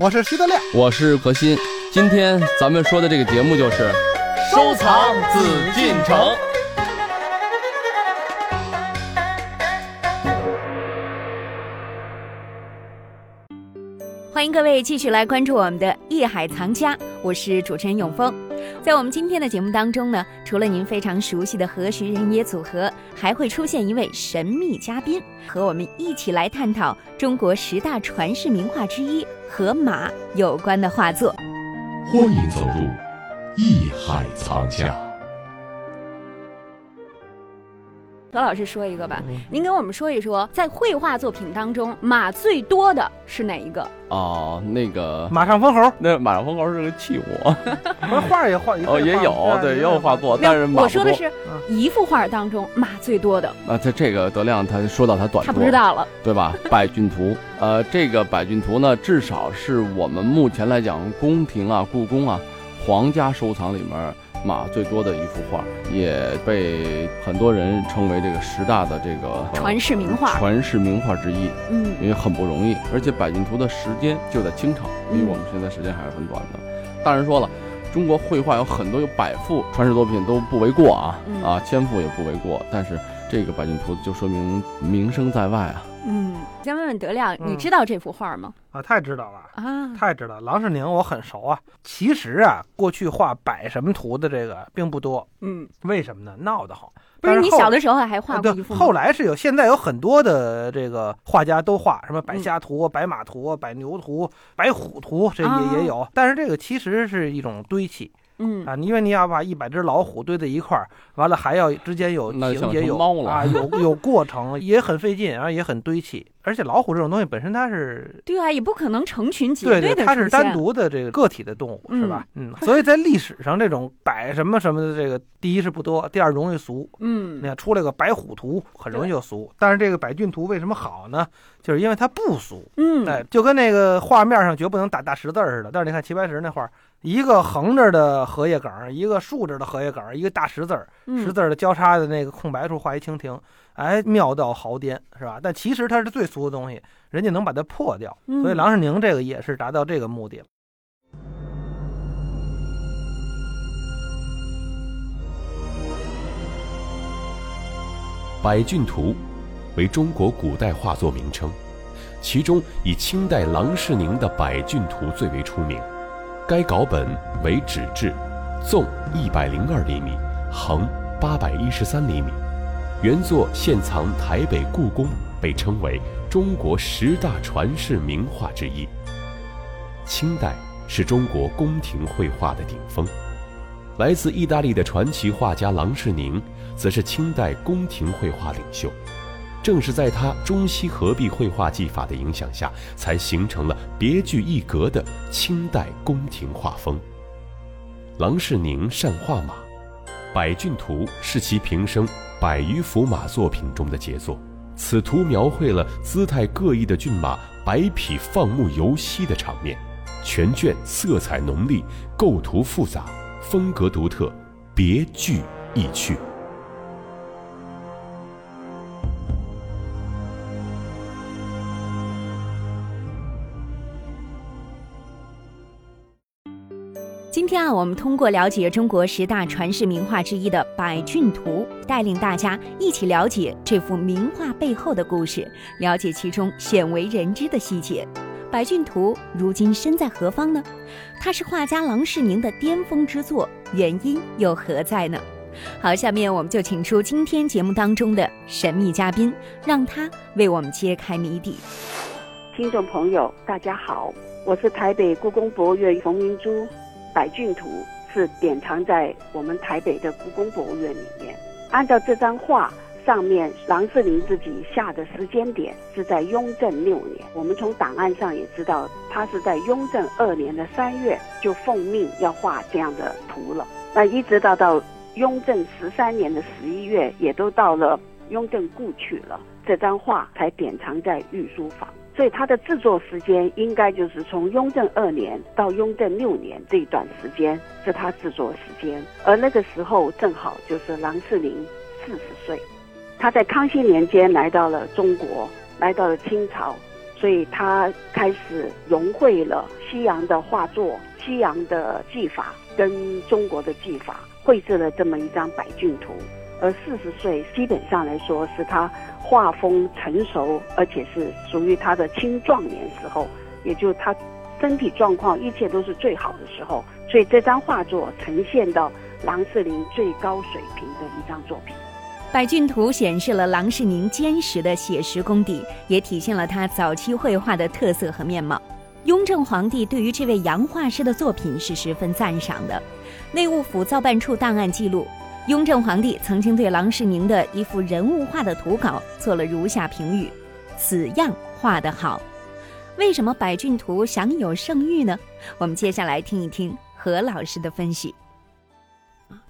我是徐德亮，我是何鑫。今天咱们说的这个节目就是收藏紫禁城。欢迎各位继续来关注我们的《艺海藏家》，我是主持人永峰。在我们今天的节目当中呢，除了您非常熟悉的何时人也组合，还会出现一位神秘嘉宾，和我们一起来探讨中国十大传世名画之一和马有关的画作。欢迎走入艺海藏家。何老师说一个吧，您给我们说一说，在绘画作品当中，马最多的是哪一个？哦，那个马上封侯，那马上封侯是个器物，不是画也画哦，也有对，也有画作，但是我说的是一幅画当中马最多的。啊，这这个德亮他说到他短，他不知道了，对吧？百骏图，呃，这个百骏图呢，至少是我们目前来讲，宫廷啊、故宫啊、皇家收藏里面。马最多的一幅画，也被很多人称为这个十大的这个传世名画，传世名画之一。嗯，因为很不容易，而且《百骏图》的时间就在清朝，比我们现在时间还是很短的。当然说了，中国绘画有很多有百幅传世作品都不为过啊，啊，千幅也不为过。但是这个《百骏图》就说明名声在外啊。嗯，先问问德亮，你知道这幅画吗？啊，太知道了啊，太知道。郎世宁我很熟啊。其实啊，过去画百什么图的这个并不多。嗯，为什么呢？闹得好。不是你小的时候还画过一幅后来是有，现在有很多的这个画家都画什么百虾图、白马图、百牛图、白虎图，这也也有。但是这个其实是一种堆砌。嗯啊，因为你要把一百只老虎堆在一块儿，完了还要之间有情节有啊，有 有过程，也很费劲，然后也很堆砌。而且老虎这种东西本身它是对啊，也不可能成群结队的，对，它是单独的这个个体的动物，是吧？嗯，所以在历史上这种摆什么什么的这个，第一是不多，第二容易俗。嗯，你看出来个白虎图，很容易就俗。但是这个百骏图为什么好呢？就是因为它不俗。嗯，哎，就跟那个画面上绝不能打大十字似的。但是你看齐白石那画，一个横着的荷叶梗，一个竖着的荷叶梗，一个大十字儿，十字的交叉的那个空白处画一蜻蜓。哎，妙到毫巅，是吧？但其实它是最俗的东西，人家能把它破掉，所以郎世宁这个也是达到这个目的了。百骏图为中国古代画作名称，其中以清代郎世宁的《百骏图》最为出名。该稿本为纸质，纵一百零二厘米，横八百一十三厘米。原作现藏台北故宫，被称为中国十大传世名画之一。清代是中国宫廷绘画的顶峰，来自意大利的传奇画家郎世宁，则是清代宫廷绘画领袖。正是在他中西合璧绘画技法的影响下，才形成了别具一格的清代宫廷画风。郎世宁善画马，《百骏图》是其平生。百余幅马作品中的杰作，此图描绘了姿态各异的骏马百匹放牧游息的场面，全卷色彩浓丽，构图复杂，风格独特，别具意趣。天，我们通过了解中国十大传世名画之一的《百骏图》，带领大家一起了解这幅名画背后的故事，了解其中鲜为人知的细节。《百骏图》如今身在何方呢？它是画家郎世宁的巅峰之作，原因又何在呢？好，下面我们就请出今天节目当中的神秘嘉宾，让他为我们揭开谜底。听众朋友，大家好，我是台北故宫博物院冯明珠。《百骏图》是典藏在我们台北的故宫博物院里面。按照这张画上面郎世宁自己下的时间点是在雍正六年，我们从档案上也知道，他是在雍正二年的三月就奉命要画这样的图了。那一直到到雍正十三年的十一月，也都到了雍正故去了，这张画才典藏在御书房。所以它的制作时间应该就是从雍正二年到雍正六年这一段时间是他制作时间，而那个时候正好就是郎世宁四十岁，他在康熙年间来到了中国，来到了清朝，所以他开始融汇了西洋的画作、西洋的技法跟中国的技法，绘制了这么一张百骏图。而四十岁基本上来说是他画风成熟，而且是属于他的青壮年时候，也就是他身体状况一切都是最好的时候。所以这张画作呈现到郎世宁最高水平的一张作品。百骏图显示了郎世宁坚实的写实功底，也体现了他早期绘画的特色和面貌。雍正皇帝对于这位洋画师的作品是十分赞赏的。内务府造办处档案记录。雍正皇帝曾经对郎世宁的一幅人物画的图稿做了如下评语：“此样画得好。”为什么百骏图享有盛誉呢？我们接下来听一听何老师的分析。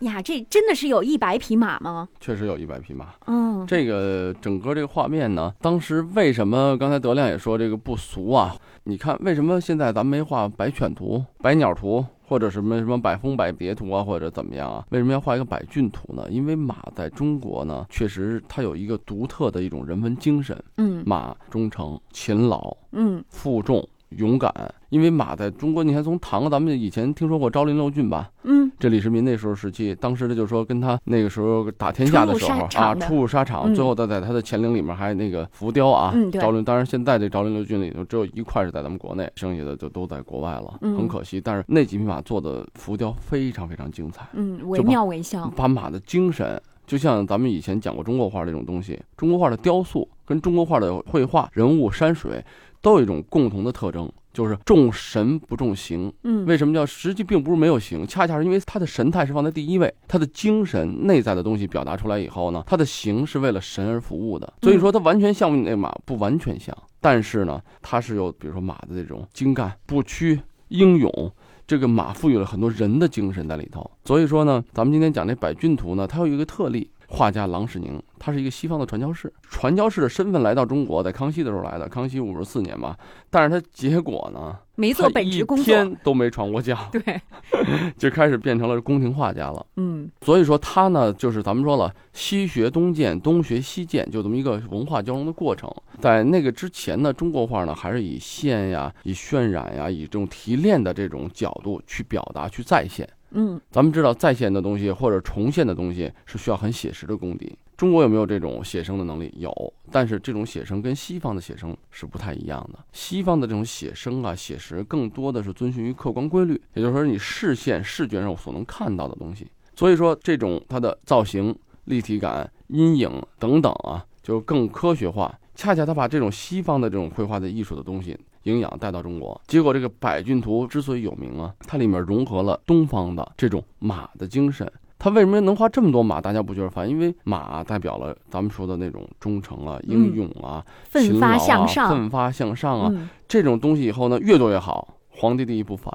呀，这真的是有一百匹马吗？确实有一百匹马。嗯，这个整个这个画面呢，当时为什么刚才德亮也说这个不俗啊？你看为什么现在咱们没画百犬图、百鸟图？或者什么什么百峰百蝶图啊，或者怎么样啊？为什么要画一个百骏图呢？因为马在中国呢，确实它有一个独特的一种人文精神。嗯，马忠诚、勤劳，嗯，负重。勇敢，因为马在中国，你看从唐，咱们以前听说过昭陵六骏吧？嗯，这李世民那时候时期，当时他就说跟他那个时候打天下的时候啊，出入沙场，最后他在他的乾陵里面还那个浮雕啊，昭陵。当然现在这昭陵六骏里头只有一块是在咱们国内，剩下的就都在国外了，很可惜。但是那几匹马做的浮雕非常非常精彩，嗯，惟妙惟肖，把马的精神，就像咱们以前讲过中国画这种东西，中国画的雕塑跟中国画的绘画人物山水。都有一种共同的特征，就是重神不重形。嗯，为什么叫实际并不是没有形，恰恰是因为他的神态是放在第一位，他的精神内在的东西表达出来以后呢，他的形是为了神而服务的。所以说，他完全像不那马，不完全像，但是呢，他是有比如说马的这种精干、不屈、英勇，这个马赋予了很多人的精神在里头。所以说呢，咱们今天讲这百骏图呢，它有一个特例。画家郎世宁，他是一个西方的传教士，传教士的身份来到中国，在康熙的时候来的，康熙五十四年吧。但是他结果呢，没做本职工作，一天都没传过教，对，就开始变成了宫廷画家了。嗯，所以说他呢，就是咱们说了，西学东渐，东学西渐，就这么一个文化交融的过程。在那个之前呢，中国画呢，还是以线呀、以渲染呀、以这种提炼的这种角度去表达、去再现。嗯，咱们知道再现的东西或者重现的东西是需要很写实的功底。中国有没有这种写生的能力？有，但是这种写生跟西方的写生是不太一样的。西方的这种写生啊、写实，更多的是遵循于客观规律，也就是说你视线、视觉上所能看到的东西。所以说，这种它的造型、立体感、阴影等等啊，就更科学化。恰恰他把这种西方的这种绘画的艺术的东西。营养带到中国，结果这个百骏图之所以有名啊，它里面融合了东方的这种马的精神。它为什么能画这么多马？大家不觉得烦？因为马代表了咱们说的那种忠诚啊、英勇啊、奋发向上、奋发向上啊，这种东西以后呢，越多越好。皇帝第一不烦。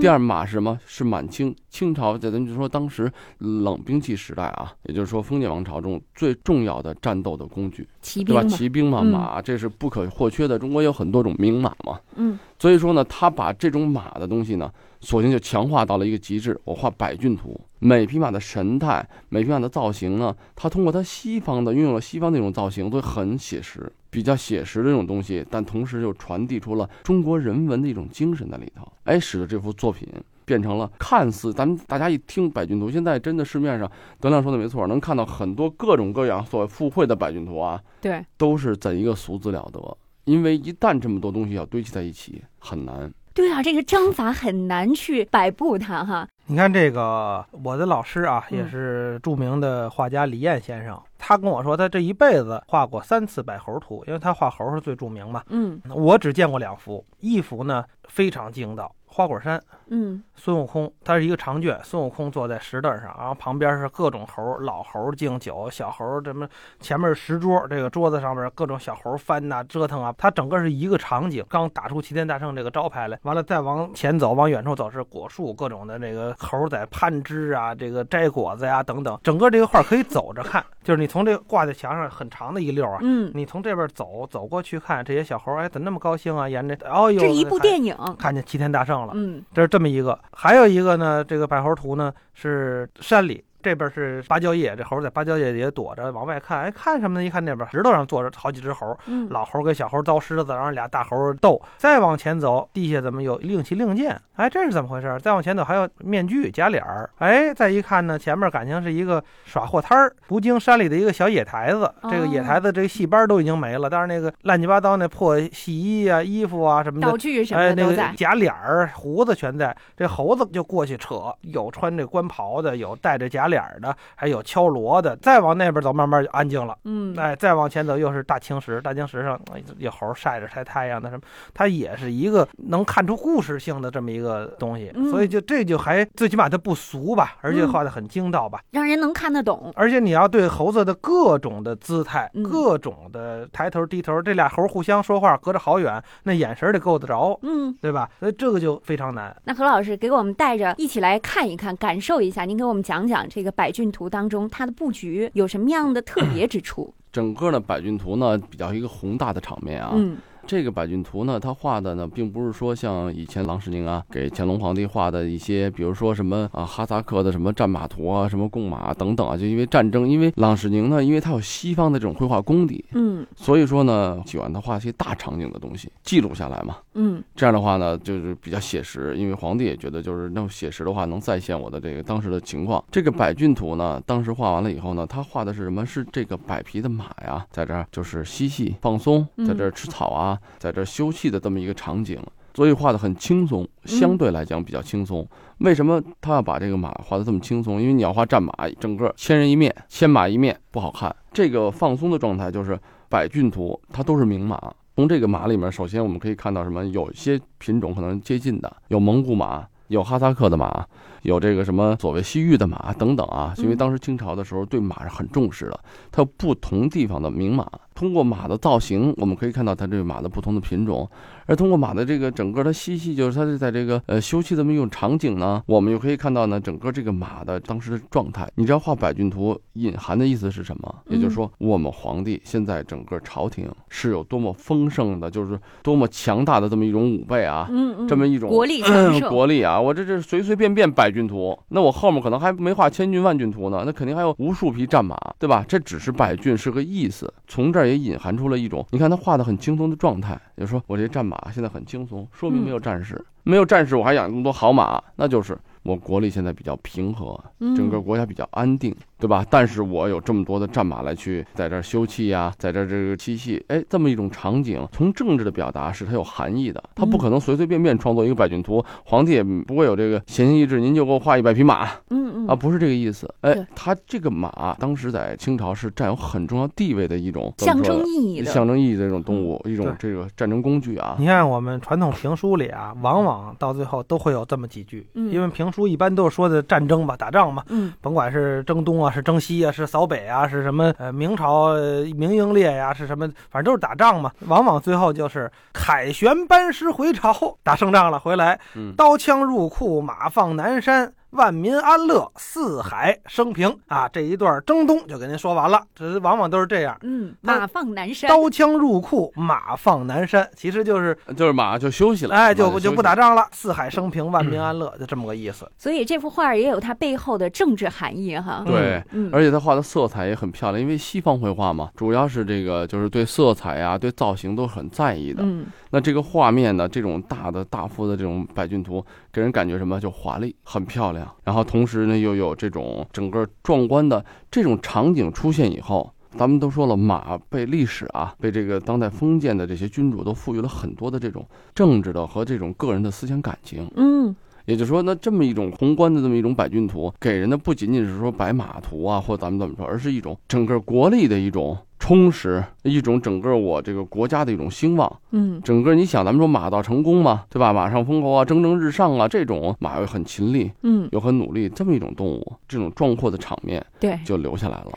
第二马是什么？是满清清朝，在咱就说当时冷兵器时代啊，也就是说封建王朝中最重要的战斗的工具，对吧？骑兵嘛，马这是不可或缺的。中国有很多种名马嘛，嗯，所以说呢，他把这种马的东西呢，索性就强化到了一个极致。我画百骏图，每匹马的神态，每匹马的造型呢，他通过他西方的运用了西方那种造型，都很写实，比较写实的这种东西，但同时又传递出了中国人文的一种精神在里头，哎，使得这幅。作品变成了看似咱们大家一听百骏图，现在真的市面上德亮说的没错，能看到很多各种各样所谓附会的百骏图啊，对，都是怎一个俗字了得？因为一旦这么多东西要堆砌在一起，很难。对啊，这个章法很难去摆布它哈。你看这个，我的老师啊，也是著名的画家李燕先生，他跟我说，他这一辈子画过三次百猴图，因为他画猴是最著名嘛。嗯，我只见过两幅，一幅呢非常精到。花果山，嗯，孙悟空，他是一个长卷，孙悟空坐在石凳上，然后旁边是各种猴，老猴敬酒，小猴什么，前面是石桌，这个桌子上面各种小猴翻呐折腾啊，它整个是一个场景。刚打出齐天大圣这个招牌来，完了再往前走，往远处走是果树，各种的这个猴在攀枝啊，这个摘果子呀等等。整个这个画可以走着看，就是你从这挂在墙上很长的一溜啊，嗯，你从这边走走过去看这些小猴，哎，怎么那么高兴啊？沿着，哦呦，这一部电影看见齐天大圣。嗯，这是这么一个，还有一个呢，这个百猴图呢是山里这边是芭蕉叶，这猴在芭蕉叶底下躲着，往外看，哎，看什么呢？一看那边石头上坐着好几只猴，嗯，老猴跟小猴遭狮子，然后俩大猴斗。再往前走，地下怎么有令旗令箭？哎，这是怎么回事？再往前走还有面具假脸儿。哎，再一看呢，前面感情是一个耍货摊儿，途经山里的一个小野台子。这个野台子这个戏班都已经没了，但是那个乱七八糟那破戏衣啊、衣服啊什么的，道具什么假脸儿、胡子全在。这猴子就过去扯，有穿这官袍的，有戴着假脸的，还有敲锣的。再往那边走，慢慢就安静了。嗯，哎，再往前走又是大青石，大青石上有猴晒着晒太阳的什么，它也是一个能看出故事性的这么一个东西。所以就这就还最起码它不俗吧，而且画的很精到吧，让人能看得懂。而且你要对猴子的各种的姿态、各种的抬头低头，这俩猴互相说话，隔着好远，那眼神得够得着，嗯，对吧？所以这个就非常难。那何老师给我们带着一起来看一看，感受一下。您给我们讲讲这个百骏图当中它的布局有什么样的特别之处？整个的百骏图呢，比较一个宏大的场面啊。嗯。这个百骏图呢，他画的呢，并不是说像以前郎世宁啊给乾隆皇帝画的一些，比如说什么啊哈萨克的什么战马图啊，什么贡马等等啊，就因为战争，因为郎世宁呢，因为他有西方的这种绘画功底，嗯，所以说呢，喜欢他画一些大场景的东西，记录下来嘛，嗯，这样的话呢，就是比较写实，因为皇帝也觉得就是那么写实的话，能再现我的这个当时的情况。这个百骏图呢，当时画完了以后呢，他画的是什么？是这个百匹的马呀，在这儿就是嬉戏放松，在这儿吃草啊，在这儿休。憩的这么一个场景，所以画的很轻松，相对来讲比较轻松。为什么他要把这个马画的这么轻松？因为你要画战马，整个千人一面，千马一面不好看。这个放松的状态就是百骏图，它都是名马。从这个马里面，首先我们可以看到什么？有些品种可能接近的，有蒙古马，有哈萨克的马，有这个什么所谓西域的马等等啊。因为当时清朝的时候对马是很重视的，它有不同地方的名马。通过马的造型，我们可以看到它这个马的不同的品种，而通过马的这个整个它嬉戏，就是它是在这个呃休憩这么一种场景呢，我们又可以看到呢，整个这个马的当时的状态。你知道画百骏图隐含的意思是什么？也就是说，我们皇帝现在整个朝廷是有多么丰盛的，就是多么强大的这么一种武备啊，嗯嗯，这么一种国力 国力啊，我这这随随便便百骏图，那我后面可能还没画千骏万骏图呢，那肯定还有无数匹战马，对吧？这只是百骏是个意思，从这儿也隐含出了一。种，你看他画的很轻松的状态，就说我这战马现在很轻松，说明没有战士，没有战士，我还养那么多好马，那就是我国力现在比较平和，整个国家比较安定。对吧？但是我有这么多的战马来去在这儿休憩呀，在这儿这个嬉戏，哎，这么一种场景，从政治的表达是它有含义的，它不可能随随便便创作一个百骏图，皇帝也不会有这个闲情逸致，您就给我画一百匹马，嗯嗯，啊，不是这个意思，哎，它这个马当时在清朝是占有很重要地位的一种象征意义的。象征意义的这种动物，一种这个战争工具啊。你看我们传统评书里啊，往往到最后都会有这么几句，因为评书一般都是说的战争吧，打仗嘛，嗯，甭管是征东啊，是征西啊，是。扫北啊，是什么？呃，明朝明英烈呀，是什么？反正都是打仗嘛。往往最后就是凯旋班师回朝，打胜仗了回来，刀枪入库，马放南山。万民安乐，四海升平啊！这一段征东就给您说完了。这往往都是这样。嗯，马放南山，刀枪入库，马放南山，其实就是就是马就休息了，哎，就就不打仗了，四海升平，万民安乐，就这么个意思。所以这幅画也有它背后的政治含义哈。对，嗯，而且他画的色彩也很漂亮，因为西方绘画嘛，主要是这个就是对色彩呀、对造型都很在意的。嗯，那这个画面呢，这种大的大幅的这种百骏图，给人感觉什么？就华丽，很漂亮。然后同时呢，又有这种整个壮观的这种场景出现以后，咱们都说了，马被历史啊，被这个当代封建的这些君主都赋予了很多的这种政治的和这种个人的思想感情。嗯，也就是说，那这么一种宏观的这么一种百骏图，给人的不仅仅是说白马图啊，或咱们怎么说，而是一种整个国力的一种。充实一种整个我这个国家的一种兴旺，嗯，整个你想咱们说马到成功嘛，对吧？马上封侯啊，蒸蒸日上啊，这种马又很勤力，嗯，又很努力，这么一种动物，这种壮阔的场面，对，就留下来了。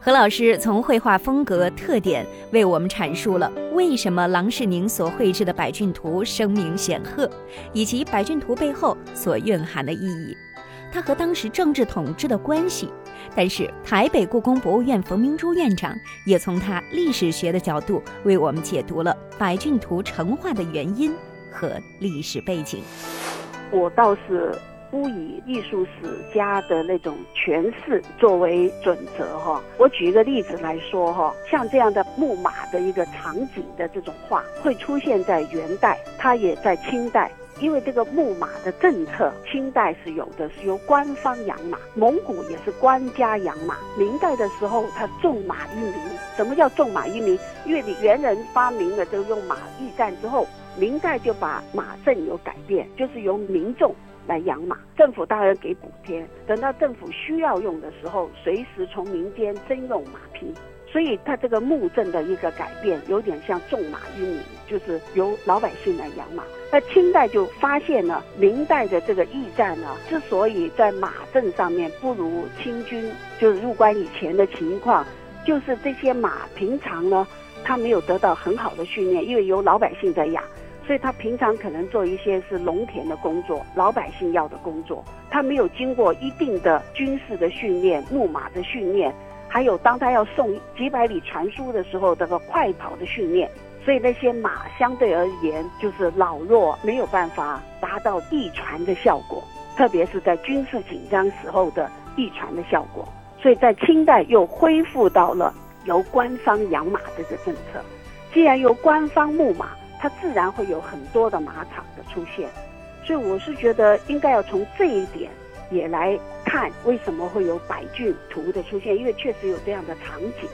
何老师从绘画风格特点为我们阐述了为什么郎世宁所绘制的百骏图声名显赫，以及百骏图背后所蕴含的意义，它和当时政治统治的关系。但是，台北故宫博物院冯明珠院长也从他历史学的角度为我们解读了百骏图成画的原因和历史背景。我倒是不以艺术史家的那种诠释作为准则哈。我举一个例子来说哈，像这样的木马的一个场景的这种画，会出现在元代，它也在清代。因为这个牧马的政策，清代是有的，是由官方养马；蒙古也是官家养马。明代的时候，他重马于民。什么叫重马于民？因为你元人发明了这个用马驿站之后，明代就把马政有改变，就是由民众来养马，政府当然给补贴。等到政府需要用的时候，随时从民间征用马匹。所以，他这个牧政的一个改变，有点像重马于民，就是由老百姓来养马。那清代就发现了，明代的这个驿站呢，之所以在马政上面不如清军，就是入关以前的情况，就是这些马平常呢，它没有得到很好的训练，因为由老百姓在养，所以它平常可能做一些是农田的工作，老百姓要的工作，它没有经过一定的军事的训练，牧马的训练。还有，当他要送几百里传书的时候，这个快跑的训练，所以那些马相对而言就是老弱，没有办法达到驿传的效果，特别是在军事紧张时候的驿传的效果。所以在清代又恢复到了由官方养马这个政策。既然由官方牧马，它自然会有很多的马场的出现。所以我是觉得应该要从这一点也来。看为什么会有百骏图的出现？因为确实有这样的场景。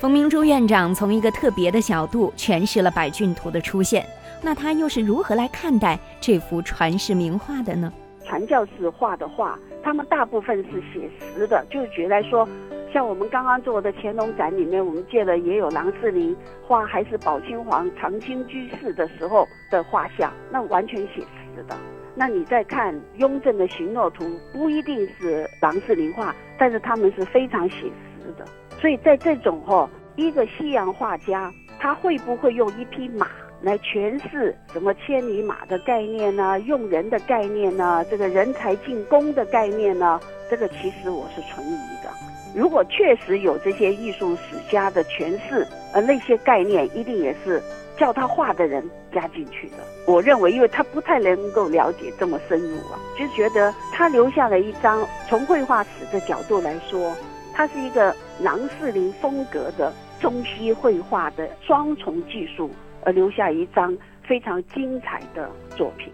冯明珠院长从一个特别的角度诠释了百骏图的出现。那他又是如何来看待这幅传世名画的呢？传教士画的画，他们大部分是写实的。就举来说，像我们刚刚做的乾隆展里面，我们借的也有郎世宁画，还是宝亲皇长清居士的时候的画像，那完全写实的。那你再看雍正的行诺图，不一定是郎世宁画，但是他们是非常写实的。所以在这种哈，一个西洋画家，他会不会用一匹马来诠释什么千里马的概念呢？用人的概念呢？这个人才进宫的概念呢？这个其实我是存疑的。如果确实有这些艺术史家的诠释，而那些概念一定也是。叫他画的人加进去的，我认为，因为他不太能够了解这么深入啊，就觉得他留下了一张，从绘画史的角度来说，它是一个郎世宁风格的中西绘画的双重技术，而留下一张非常精彩的作品。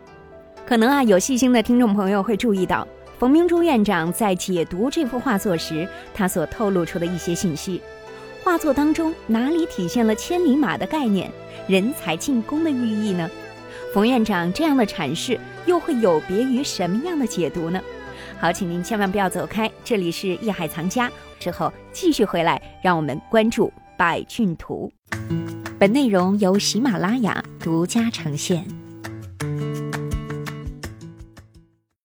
可能啊，有细心的听众朋友会注意到，冯明珠院长在解读这幅画作时，他所透露出的一些信息。画作当中哪里体现了千里马的概念、人才进宫的寓意呢？冯院长这样的阐释又会有别于什么样的解读呢？好，请您千万不要走开，这里是艺海藏家，之后继续回来，让我们关注百骏图。本内容由喜马拉雅独家呈现。